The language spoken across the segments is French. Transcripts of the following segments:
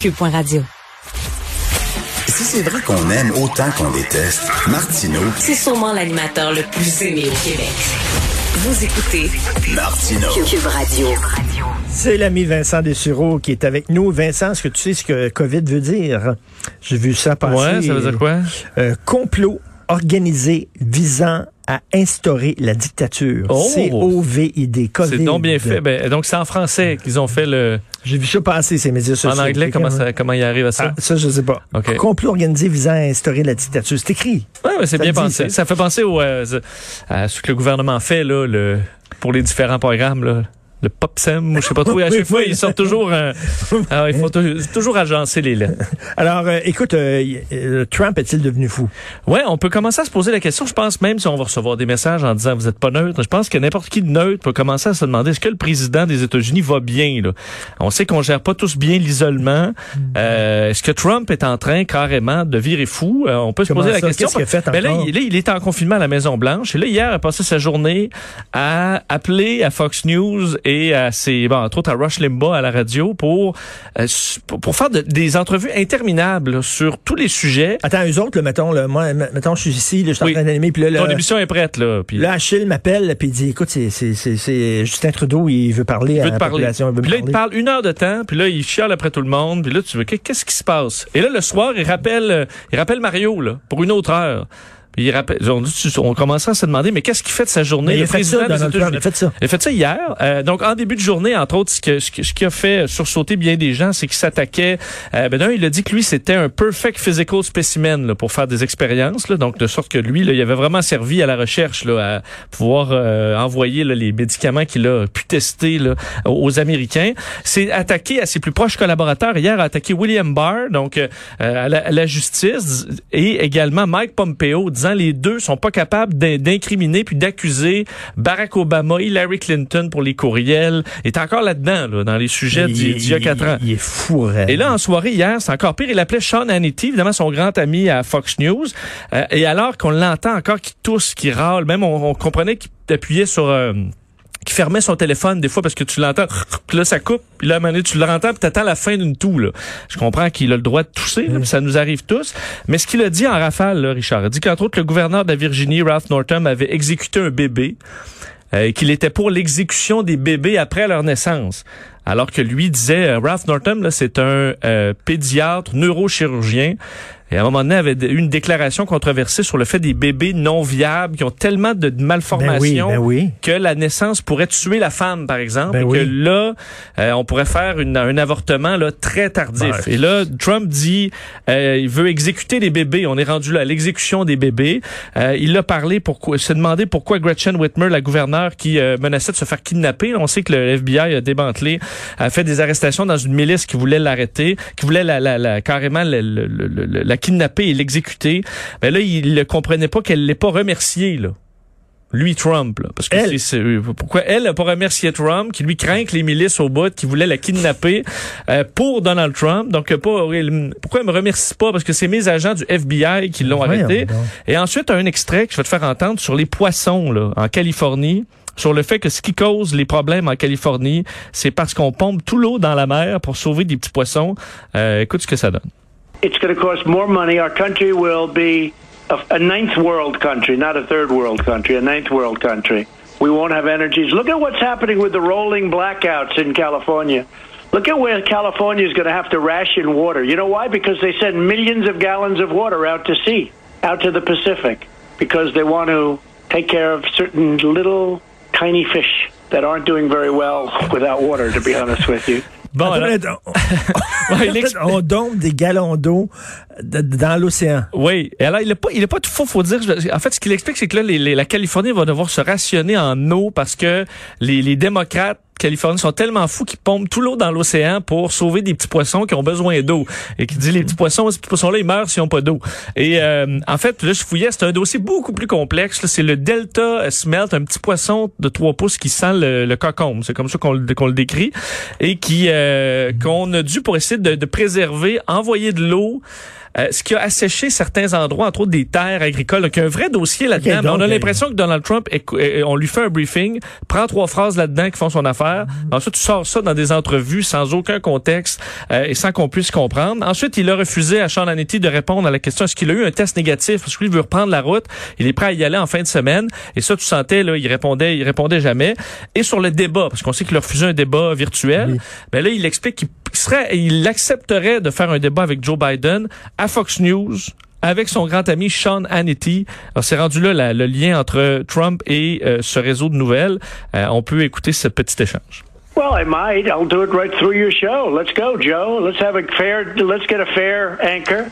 Cube.radio. Si c'est vrai qu'on aime autant qu'on déteste, Martineau, C'est sûrement l'animateur le plus aimé au Québec. Vous écoutez Martineau. Cube Radio. C'est l'ami Vincent Dessureau qui est avec nous. Vincent, est-ce que tu sais ce que COVID veut dire? J'ai vu ça passer. Ouais, ça veut dire quoi? Euh, complot organisé visant à instaurer la dictature. Oh! C-O-V-I-D. COVID. C'est donc bien fait. Ben, donc, c'est en français qu'ils ont fait le. J'ai vu ça passer, ces médias sociaux. En anglais, comment, ça, comment ils arrivent à ça? Ah, ça, je sais pas. OK. Complot organisé visant à instaurer la dictature. C'est écrit. Ouais, ouais, c'est bien pensé. ça. Ça fait penser au, euh, à ce que le gouvernement fait là, le, pour les différents programmes. Là. Le PopSem, ou je sais pas trop. À Oui, chaque fois, oui. ils sortent toujours. un- Alors, il faut tou- toujours agencer les lettres. Alors, euh, écoute, euh, euh, Trump est-il devenu fou? Ouais, on peut commencer à se poser la question. Je pense même si on va recevoir des messages en disant vous êtes pas neutre, je pense que n'importe qui de neutre peut commencer à se demander est-ce que le président des États-Unis va bien. Là? On sait qu'on gère pas tous bien l'isolement. Euh, est-ce que Trump est en train carrément de virer fou? Euh, On peut se poser la question. Fait Ben là, il, là, il était en confinement à la Maison Blanche et là hier, il a passé sa journée à appeler à Fox News et à ses, bon, entre autres à Rush Limbaugh à la radio pour euh, pour, faire de- des entrevues interminables là, sur tous les sujets. Attends, eux autres, là, mettons, là, moi, mettons, je suis ici, là, je suis Oui. en train d'animer, puis là, Ton émission est prête là. Puis là, Achille m'appelle, puis il dit, écoute, c'est, c'est, c'est, c'est Justin Trudeau, il veut parler Il à veut la te parler. population. il veut Puis là, il te parle une heure de temps, puis là, il chiale après tout le monde, puis là, tu veux, qu'est- qu'est-ce qui se passe? Et là, le soir, il rappelle, euh, il rappelle Mario, là, pour une autre heure. Puis il rappelle, on, dit- on commençait à se demander, mais qu'est-ce qu'il fait de sa journée? Mais le a fait ça, président des États-Unis? il fait ça. Il a fait ça hier. Euh, donc, en début de journée, entre autres, ce, que, ce, qui a fait sursauter bien des gens, c'est qu'il s'attaquait. Euh, ben d'un, il a dit que lui, c'était un perfect physical specimen là, pour faire des expériences. Là, donc, de sorte que lui, là, il avait vraiment servi à la recherche là, à pouvoir euh, envoyer là, les médicaments qu'il a pu tester là, aux Américains. C'est attaqué à ses plus proches collaborateurs. Hier, a attaqué William Barr, donc euh, à, la, à la justice, et également Mike Pompeo, disant les deux sont pas capables d'in- d'incriminer puis d'accuser Barack Obama, Hillary Clinton pour les courriels. Il est encore là-dedans, là, dans les sujets Il- d'il y a quatre ans. Il est fou, raide. Et là, en soirée hier, c'est encore pire. Il appelait Sean Hannity, évidemment son grand ami à Fox News. Euh, et alors qu'on l'entend encore qui tousse, qui râle, même on, on comprenait qu'il appuyait sur... euh, qui fermait son téléphone des fois parce que tu l'entends, puis là ça coupe, là à un moment donné, tu l'entends, puis t'attends la fin d'une toux. Là. Je comprends qu'il a le droit de tousser, là, ça nous arrive tous. Mais ce qu'il a dit en rafale, Richard, il dit qu'entre autres le gouverneur de la Virginie, Ralph Northam, avait exécuté un bébé, euh, et qu'il était pour l'exécution des bébés après leur naissance. Alors que lui disait, euh, Ralph Northam, c'est un euh, pédiatre, neurochirurgien. Et à un moment donné, avait eu une déclaration controversée sur le fait des bébés non viables qui ont tellement de ben oui, malformations ben oui. que la naissance pourrait tuer la femme, par exemple, Ben et oui. que là, euh, on pourrait faire une- un avortement là très tardif. Ben, et là, Trump dit, euh, il veut exécuter les bébés. On est rendu là à l'exécution des bébés. Euh, il a parlé pourquoi, s'est demandé pourquoi Gretchen Whitmer, la gouverneure qui menaçait de se faire kidnapper. On sait que le FBI a démantelé, a fait des arrestations dans une milice qui voulait l'arrêter, qui voulait la, la, la- carrément le- la kidnapper et l'exécuter. Mais là, il ne comprenait pas qu'elle l'ait pas remercié là lui Trump là, parce que Elle? c'est pourquoi elle pas remercié Trump qui lui craint que les milices au bout qui voulaient la kidnapper euh, pour Donald Trump donc euh, pas pourquoi elle me remercie pas? Parce que c'est mes agents du FBI qui l'ont arrêté et ensuite un extrait que je vais te faire entendre sur les poissons là en Californie sur le fait que ce qui cause les problèmes en Californie, c'est parce qu'on pompe tout l'eau dans la mer pour sauver des petits poissons. Euh, écoute ce que ça donne. It's going to cost more money. Our country will be a, a ninth world country, not a third world country, a ninth world country. We won't have energies. Look at what's happening with the rolling blackouts in California. Look at where California is going to have to ration water. You know why? Because they send millions of gallons of water out to sea, out to the Pacific, because they want to take care of certain little tiny fish that aren't doing very well without water, to be honest with you. Bon, alors- attends, Ouais, explique- on dompe des gallons d'eau de- dans l'océan. Oui. Et alors, il n'est pas, il est pas tout faux, faut dire. En fait, ce qu'il explique, c'est que là, les- les- la Californie va devoir se rationner en eau parce que les, les démocrates californiens sont tellement fous qu'ils pompent tout l'eau dans l'océan pour sauver des petits poissons qui ont besoin d'eau. Et qui dit les petits poissons, ces petits poissons-là, ils meurent s'ils n'ont pas d'eau. Et euh, en fait, là, je fouillais, c'est un dossier beaucoup plus complexe. C'est le Delta Smelt, un petit poisson de 3 pouces qui sent le, le cocombe. C'est comme ça qu'on le, qu'on le décrit. Et qui euh, qu'on a dû, pour essayer de, de préserver, envoyer de l'eau euh, ce qui a asséché certains endroits, entre autres des terres agricoles. Donc, il y a un vrai dossier là-dedans. Ok, mais on a euh, l'impression que Donald Trump, est- on lui fait un briefing, prend trois phrases là-dedans qui font son affaire. Mm-hmm. Ensuite, tu sors ça dans des entrevues sans aucun contexte euh, et sans qu'on puisse comprendre. Ensuite, il a refusé à Sean Hannity de répondre à la question est-ce qu'il a eu un test négatif? Parce que lui veut reprendre la route. Il est prêt à y aller en fin de semaine. Et ça, tu sentais là, il répondait, il répondait jamais. Et sur le débat, parce qu'on sait qu'il a refusé un débat virtuel. Oui. Ben là, il explique qu'il serait, il accepterait de faire un débat avec Joe Biden à Fox News avec son grand ami Sean Hannity. Alors, c'est rendu là la- le lien entre Trump et euh, ce réseau de nouvelles. Euh, on peut écouter ce petit échange. Well, I might. I'll do it right through your show. Let's go, Joe. Let's have a fair. Let's get a fair anchor.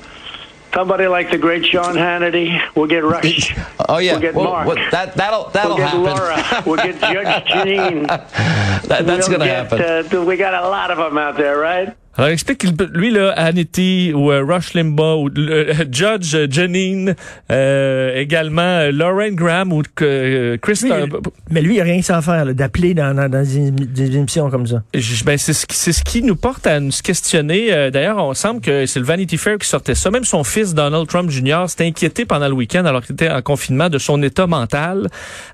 Somebody like the great Sean Hannity. We'll get Rush. Oh yeah, We'll get Well, Mark. well, that that'll that'll we'll get happen. Laura. We'll get Judge Janine. That- that's we'll gonna get, happen. Uh, we got a lot of them out there, right? Alors, explique lui, là, Hannity ou euh, Rush Limbaugh ou euh, Judge Janine, euh, également euh, Lauren Graham ou euh, Chris... Lui, euh, Mais lui, il n'y a rien que ça à faire, là, d'appeler dans, dans, dans des, des émissions comme ça. Je- Ben, c'est ce, qui- c'est ce qui nous porte à nous questionner. Euh, D'ailleurs, on semble que c'est le Vanity Fair qui sortait ça. Même son fils, Donald Trump Jr., s'était inquiété pendant le week-end, alors qu'il était en confinement, de son état mental.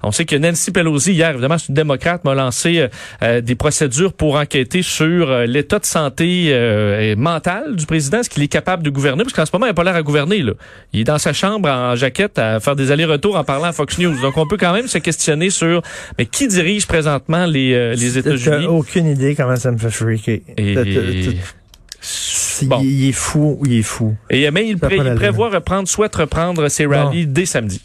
On sait que Nancy Pelosi, hier, évidemment, c'est une démocrate, m'a lancé des procédures pour enquêter sur euh, l'état de santé euh, et mental du président, est-ce qu'il est capable de gouverner? Parce qu'en ce moment, il n'a pas l'air à gouverner. Là. Il est dans sa chambre en jaquette à faire des allers-retours en parlant à Fox News. Donc, on peut quand même se questionner sur mais qui dirige présentement les, euh, les États-Unis? aucune idée comment ça me fait freaker. Et... Bon. Il, est fou, il est fou. Et mais il, pré- il prévoit reprendre, souhaite reprendre ses rallyes dès samedi.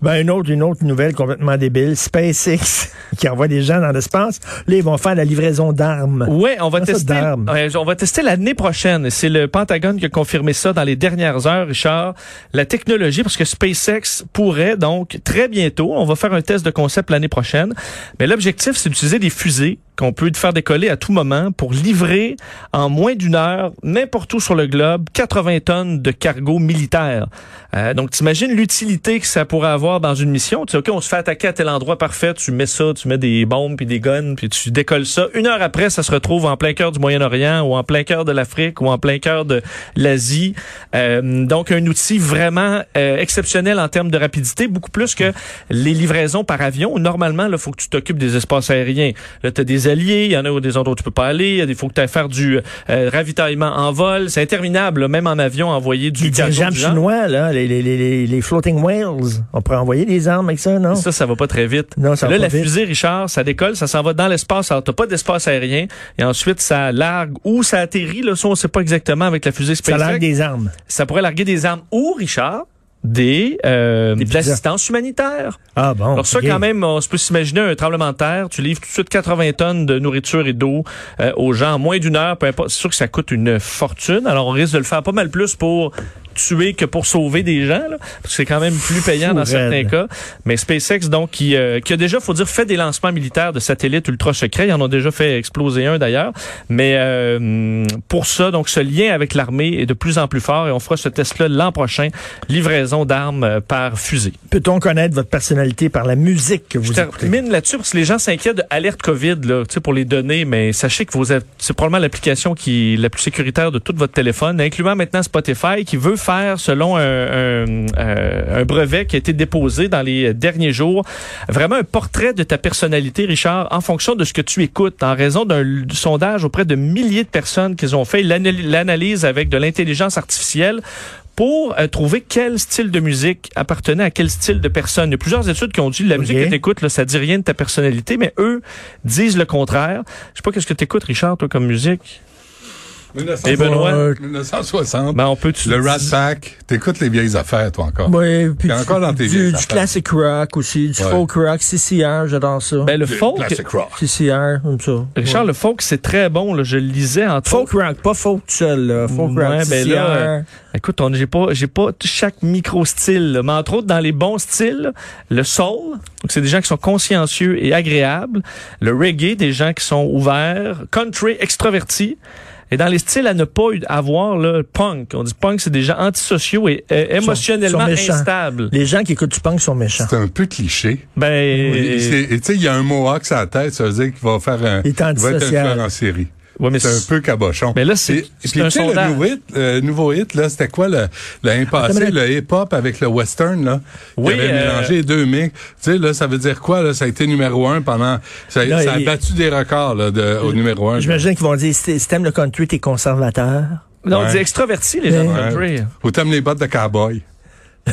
Ben, une autre, une autre nouvelle complètement débile. SpaceX, qui envoie des gens dans l'espace. Là, ils vont faire la livraison d'armes. Ouais, on va tester. ouais, on va tester l'année prochaine. C'est le Pentagone qui a confirmé ça dans les dernières heures, Richard. La technologie, parce que SpaceX pourrait donc très bientôt, on va faire un test de concept l'année prochaine. Mais l'objectif, c'est d'utiliser des fusées qu'on peut faire décoller à tout moment pour livrer en moins d'une heure, n'importe où sur le globe, 80 tonnes de cargo militaire. Euh, donc, t'imagines l'utilité que ça pourrait avoir dans une mission? Tu sais, OK, on se fait attaquer à tel endroit parfait, tu mets ça, tu mets des bombes puis des guns, puis tu décolles ça. Une heure après, ça se retrouve en plein cœur du Moyen-Orient ou en plein cœur de l'Afrique ou en plein cœur de l'Asie. Euh, donc, un outil vraiment euh, exceptionnel en termes de rapidité, beaucoup plus que les livraisons par avion. Normalement, il faut que tu t'occupes des espaces aériens. Là, tu as des alliés, il y en a des endroits où tu peux pas aller, il faut que tu ailles faire du euh, ravitaillement en vol. C'est interminable, là, même en avion, envoyer du Les dirigeables chinois, là, les, les, les, les, floating whales. On pourrait envoyer des armes avec ça, non? Ça, ça va pas très vite. Non, ça va là, pas la vite. fusée, Richard, ça décolle, ça s'en va dans l'espace. Alors, t'as pas d'espace aérien. Et ensuite, ça largue ou ça atterrit. Là, ça, on sait pas exactement avec la fusée Ça SpaceX. largue des armes. Ça pourrait larguer des armes ou, Richard, des, euh, Des de pizzas. l'assistance humanitaire. Ah bon. Alors ça, quand même, on se peut s'imaginer un tremblement de terre. Tu livres tout de suite 80 tonnes de nourriture et d'eau euh, aux gens en moins d'une heure. Peu importe. C'est sûr que ça coûte une fortune. Alors on risque de le faire pas mal plus pour tuer que pour sauver des gens. Là, parce que c'est quand même plus payant Fou dans certains cas. Mais SpaceX, donc, qui, euh, qui a déjà, faut dire, fait des lancements militaires de satellites ultra secrets. Ils en ont déjà fait exploser un d'ailleurs. Mais euh, pour ça, donc, ce lien avec l'armée est de plus en plus fort et on fera ce test-là l'an prochain. Livraison d'armes euh, par fusée. Peut-on connaître votre personnalité par la musique que vous Je écoutez? termine là-dessus parce que les gens s'inquiètent de alerte COVID là, tu sais, pour les données, mais sachez que vous êtes, c'est probablement l'application qui est la plus sécuritaire de tout votre téléphone, incluant maintenant Spotify, qui veut faire, selon un, un, euh, un brevet qui a été déposé dans les derniers jours, vraiment un portrait de ta personnalité, Richard, en fonction de ce que tu écoutes, en raison d'un sondage auprès de milliers de personnes qu'ils ont fait l'anal- l'analyse avec de l'intelligence artificielle pour euh, trouver quel style de musique appartenait à quel style de personne. Il y a plusieurs études qui ont dit la Ok. musique que tu écoutes, là, ça dit rien de ta personnalité, mais eux disent le contraire. Je sais pas qu'est-ce que tu écoutes, Richard, toi, comme musique? Et Benoît? Euh, 1960. Ben, on peut tu le Rat Pack. T'écoutes les vieilles affaires, toi, encore. Ouais, puis T'es encore dans tes du, vieilles du affaires. classic rock aussi, du Ouais. folk rock, CCR, j'adore ça. Ben, le folk. Classic rock. CCR, comme ça. Richard, le folk, c'est très bon. Là. Je le lisais en Folk rock, pas folk tout seul, là. Folk Ouais, rock, ben CCR. là, euh, Écoute, on j'ai pas j'ai pas chaque micro style, là, mais entre autres dans les bons styles, le soul, donc c'est des gens qui sont consciencieux et agréables, le reggae, des gens qui sont ouverts, country extravertis. Et dans les styles à ne pas eu- avoir, le punk. On dit punk, c'est des gens antisociaux et euh, émotionnellement sont instables. Les gens qui écoutent du punk sont méchants. C'est un peu cliché. Ben, et Tu sais, il y a un mohawk sur la tête, ça veut dire qu'il va faire un. Il est va être un en série. Ouais, mais c'est un c'est- peu cabochon. Mais là, c'est- Et- c'est puis, un tu sais, sondage. Le nouveau hit, euh, nouveau hit, là, c'était quoi le, l'année passée, Attends, le hip-hop avec le western, là? Oui, Qui avait euh, mélangé les deux mix. Tu sais, là, ça veut dire quoi, là? Ça a été numéro un pendant, ça, Là, ça a il- battu des records, là, de, au numéro un. J'imagine qu'ils vont dire, si t'aimes le country, t'es conservateur. Non, on Ouais. dit extraverti, les gens de Ouais. country. Ou t'aimes les bottes de cowboy.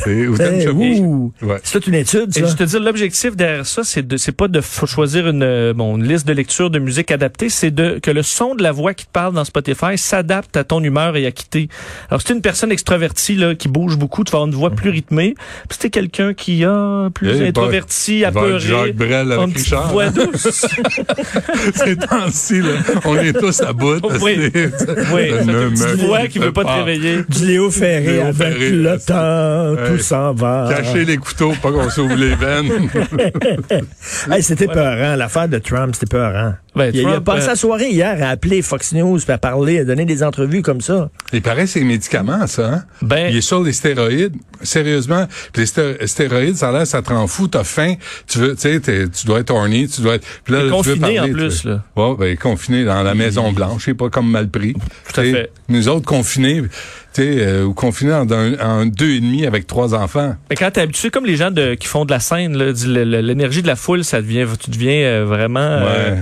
Et- Ou t'aimes Eh. Ouais. C'est toute une étude, Et ça. je te dis, l'objectif derrière ça, c'est de, c'est pas de f- choisir une, euh, bon, une liste de lecture de musique adaptée, c'est de que le son de la voix qui te parle dans Spotify s'adapte à ton humeur et à quitter. Alors, si t'es une personne extravertie là, qui bouge beaucoup, tu vas avoir une voix plus rythmée. Puis si t'es quelqu'un qui a plus Eh, introverti, être apeuré, Jacques Brel une avec petite Richard. voix douce. Ces temps-ci, là, on est tous à bout. Oui. C'est- oui, Ne cette me petite voix qui veut pas te pas. réveiller. Du Léo Ferré, avec le c'est- temps, tout s'en va. Cacher les couteaux, pas qu'on s'ouvre les veines. Hey, c'était peurant, l'affaire de Trump, c'était peurant. Ben, il, il a passé euh, la soirée hier à appeler Fox News, puis à parler, à donner des entrevues comme ça. Il paraît c'est médicaments, ça. Hein? Ben- il est sur les stéroïdes. Sérieusement, Puis les sté- stéroïdes, ça a l'air, ça te rend fou. T'as faim. Tu veux, tu sais, tu dois être horny. Tu dois être. Puis là, Et tu veux confiné, parler, en tu plus, veux- là. Ouais, ben confiné dans la Maison Blanche, c'est pas comme mal pris. Tout à Tu sais, fait. Nous autres confinés, tu sais, euh, ou confinés en, un- en deux et demi avec trois enfants. Mais quand t'es habitué, comme les gens de, qui font de la scène, l'énergie de la foule, ça devient, tu deviens euh, vraiment euh.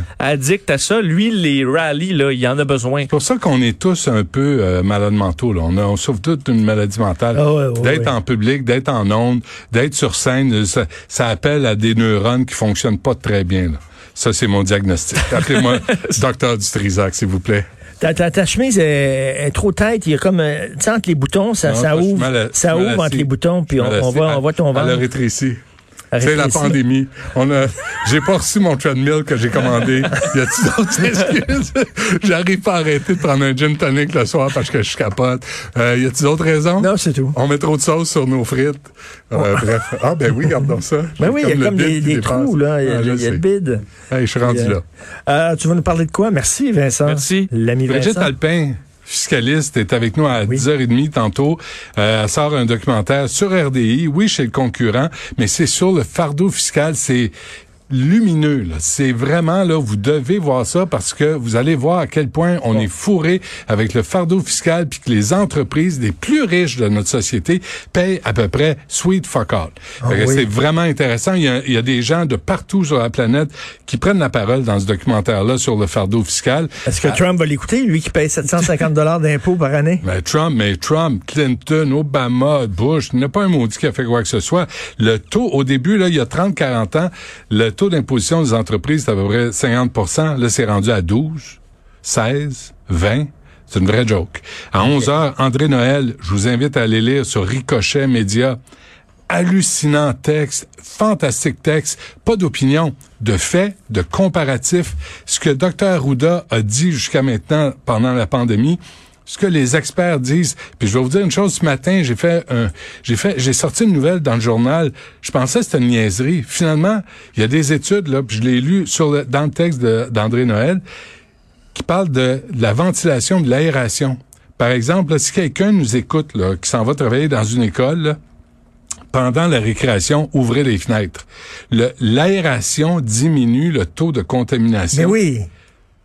Addict à ça. Lui, les rallyes, là, il en a besoin. C'est pour ça qu'on est tous un peu euh, malades mentaux. Là. On, a, on souffre tous d'une maladie mentale. Ah ouais, ouais, d'être ouais. en public, d'être en onde, d'être sur scène, ça, ça appelle à des neurones qui fonctionnent pas très bien. Là. Ça, c'est mon diagnostic. Appelez-moi docteur Dutrisac, s'il vous plaît. Ta, ta, ta chemise est, est trop tête. Il y a comme, euh, tu sais, entre les boutons, ça, Non, ça ouvre, ça ouvre entre les boutons, puis on, voit, on voit ton Elle ventre. rétréci. C'est la pandémie. On a, j'ai pas reçu mon treadmill que j'ai commandé. Y a-t-il d'autres excuses? J'arrive pas à arrêter de prendre un gin tonic le soir parce que je capote. Euh, y a-t-il d'autres raisons? Non, c'est tout. On met trop de sauce sur nos frites. Euh, Bref. Ah, ben oui, regarde donc ça. Ben oui, il y a le comme bide des, trous, là. Il y a, Ah, y a le bide. Hey, je suis rendu euh, là. Euh, tu vas nous parler de quoi? Merci, Vincent. Merci. L'ami Brigitte Vincent. Alpin, fiscaliste, est avec nous à Oui. 10h30 tantôt. Euh, elle sort un documentaire sur RDI, oui, chez le concurrent, mais c'est sur le fardeau fiscal. C'est lumineux. C'est vraiment là, vous devez voir ça parce que vous allez voir à quel point on est fourré avec le fardeau fiscal puis que les entreprises les plus riches de notre société payent à peu près sweet fuck all. Ah oui. C'est vraiment intéressant. Il y, a, il y a des gens de partout sur la planète qui prennent la parole dans ce documentaire-là sur le fardeau fiscal. Est-ce que Trump va l'écouter, lui qui paye 750 dollars d'impôts par année? Mais Trump, mais Trump, Clinton, Obama, Bush, il n'y a pas un maudit qui a fait quoi que ce soit. Le taux, au début, là, il y a 30-40 ans, le taux d'imposition des entreprises, c'était à peu près 50 Là, c'est rendu à 12, 16, 20. C'est une vraie joke. À 11 heures, André Noël, je vous invite à aller lire sur Ricochet Média. Hallucinant texte, fantastique texte, pas d'opinion, de faits, de comparatifs. Ce que Dr. Arruda a dit jusqu'à maintenant pendant la pandémie, ce que les experts disent. Puis je vais vous dire une chose, ce matin, j'ai fait un, j'ai fait, j'ai sorti une nouvelle dans le journal. Je pensais que c'était une niaiserie. Finalement, il y a des études, là, puis je l'ai lu sur le, dans le texte d'André Noël, qui parle de, la ventilation, de l'aération. Par exemple, là, si quelqu'un nous écoute, là, qui s'en va travailler dans une école, là, pendant la récréation, ouvrez les fenêtres. L'aération diminue le taux de contamination. Mais oui.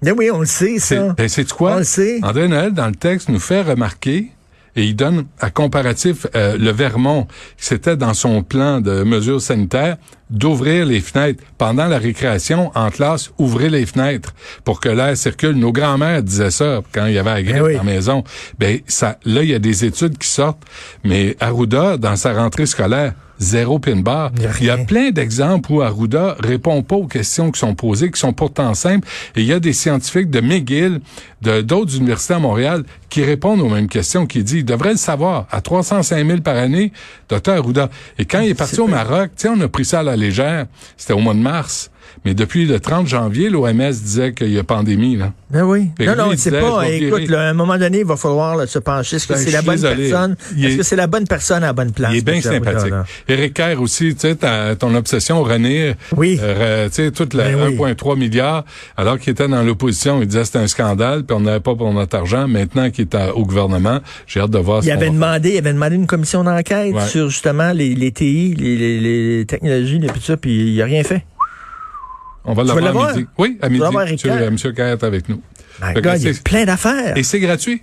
Mais oui, on le sait, C'est, ça. ben, c'est quoi? On le sait. André Noël, dans le texte, nous fait remarquer, et il donne à comparatif euh, le Vermont, c'était dans son plan de mesures sanitaires, d'ouvrir les fenêtres. Pendant la récréation, en classe, ouvrez les fenêtres pour que l'air circule. Nos grands-mères disaient ça quand il y avait la grippe oui. à la maison. Ben, ça, là, il y a des études qui sortent, mais Arruda, dans sa rentrée scolaire, zéro pin bar. Il y a Il y a rien. plein d'exemples où Arruda répond pas aux questions qui sont posées, qui sont pourtant simples. Et il y a des scientifiques de McGill, de d'autres universités à Montréal, qui répondent aux mêmes questions, qui disent, il devrait le savoir, à 305 000 par année, docteur Arruda. Et quand il est parti au Maroc, tu sais, on a pris ça à la légère. C'était au mois de mars. Mais depuis le 30 janvier, l'OMS disait qu'il y a pandémie, là. Ben oui. Fait Non, non, c'est pas. Écoute, là, à un moment donné, il va falloir là, se pencher. Est-ce que c'est la bonne personne? Est-ce est- que c'est la bonne personne à la bonne place? Il est bien sympathique. Éric Kerr aussi, tu sais, ton obsession, René, Oui. euh, tu sais, toute la Ben oui. 1,3 milliard, alors qu'il était dans l'opposition, il disait que c'était un scandale, puis on n'avait pas pour notre argent. Maintenant qu'il est à- au gouvernement, j'ai hâte de voir Il avait va demandé, il avait demandé une commission d'enquête Ouais. sur justement les, les TI, les, les, les technologies, et tout ça, puis il a rien fait. On va l'avoir à midi. Oui, à midi. Monsieur, euh, Monsieur est avec nous. Que il y a plein d'affaires. Et c'est gratuit.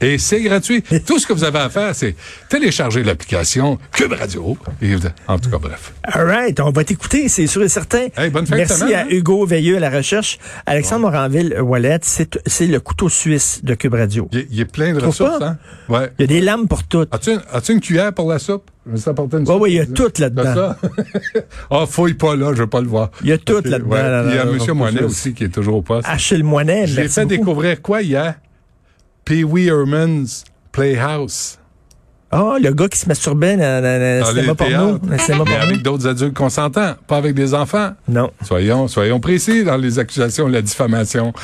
Et c'est gratuit. Tout ce que vous avez à faire, c'est télécharger l'application Cube Radio. Et, en tout cas, bref. All right, on va t'écouter, c'est sûr et certain. Hey, bonne fin Merci semaine, à hein? Hugo Veilleux à la recherche. Alexandre Moranville-Wallet, c'est c'est le couteau suisse de Cube Radio. Il y a- il plein de ressources, hein? Ouais. Il y a des lames pour tout. As-tu as-tu une cuillère pour la soupe? Apporté une soupe. ouais, il y a tout T'as là-dedans. ça? Ah, fouille pas là, je veux pas le voir. Il y a tout là-dedans, ouais. là, Il y a M. Moinet aussi qui est toujours au poste. Achille Moinet, J'ai fait beaucoup. découvrir quoi hier? Pee Wee Herman's Playhouse. Ah, le gars qui se masturbait dans, dans- dans cinéma porno. dans cinéma Mais porno. avec d'autres adultes consentants, pas avec des enfants. Non. Soyons, soyons précis dans les accusations de la diffamation.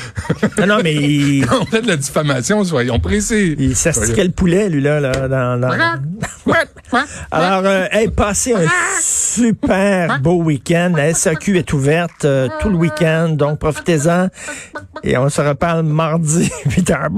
Non, non, mais il, Quand on fait de la diffamation, soyons précis. il s'astiquait le poulet, lui, là, là dans, dans- Alors, euh, hey, passez un super beau week-end. La SAQ est ouverte euh, tout le week-end, donc profitez-en. Et on se reparle mardi, 8 heures.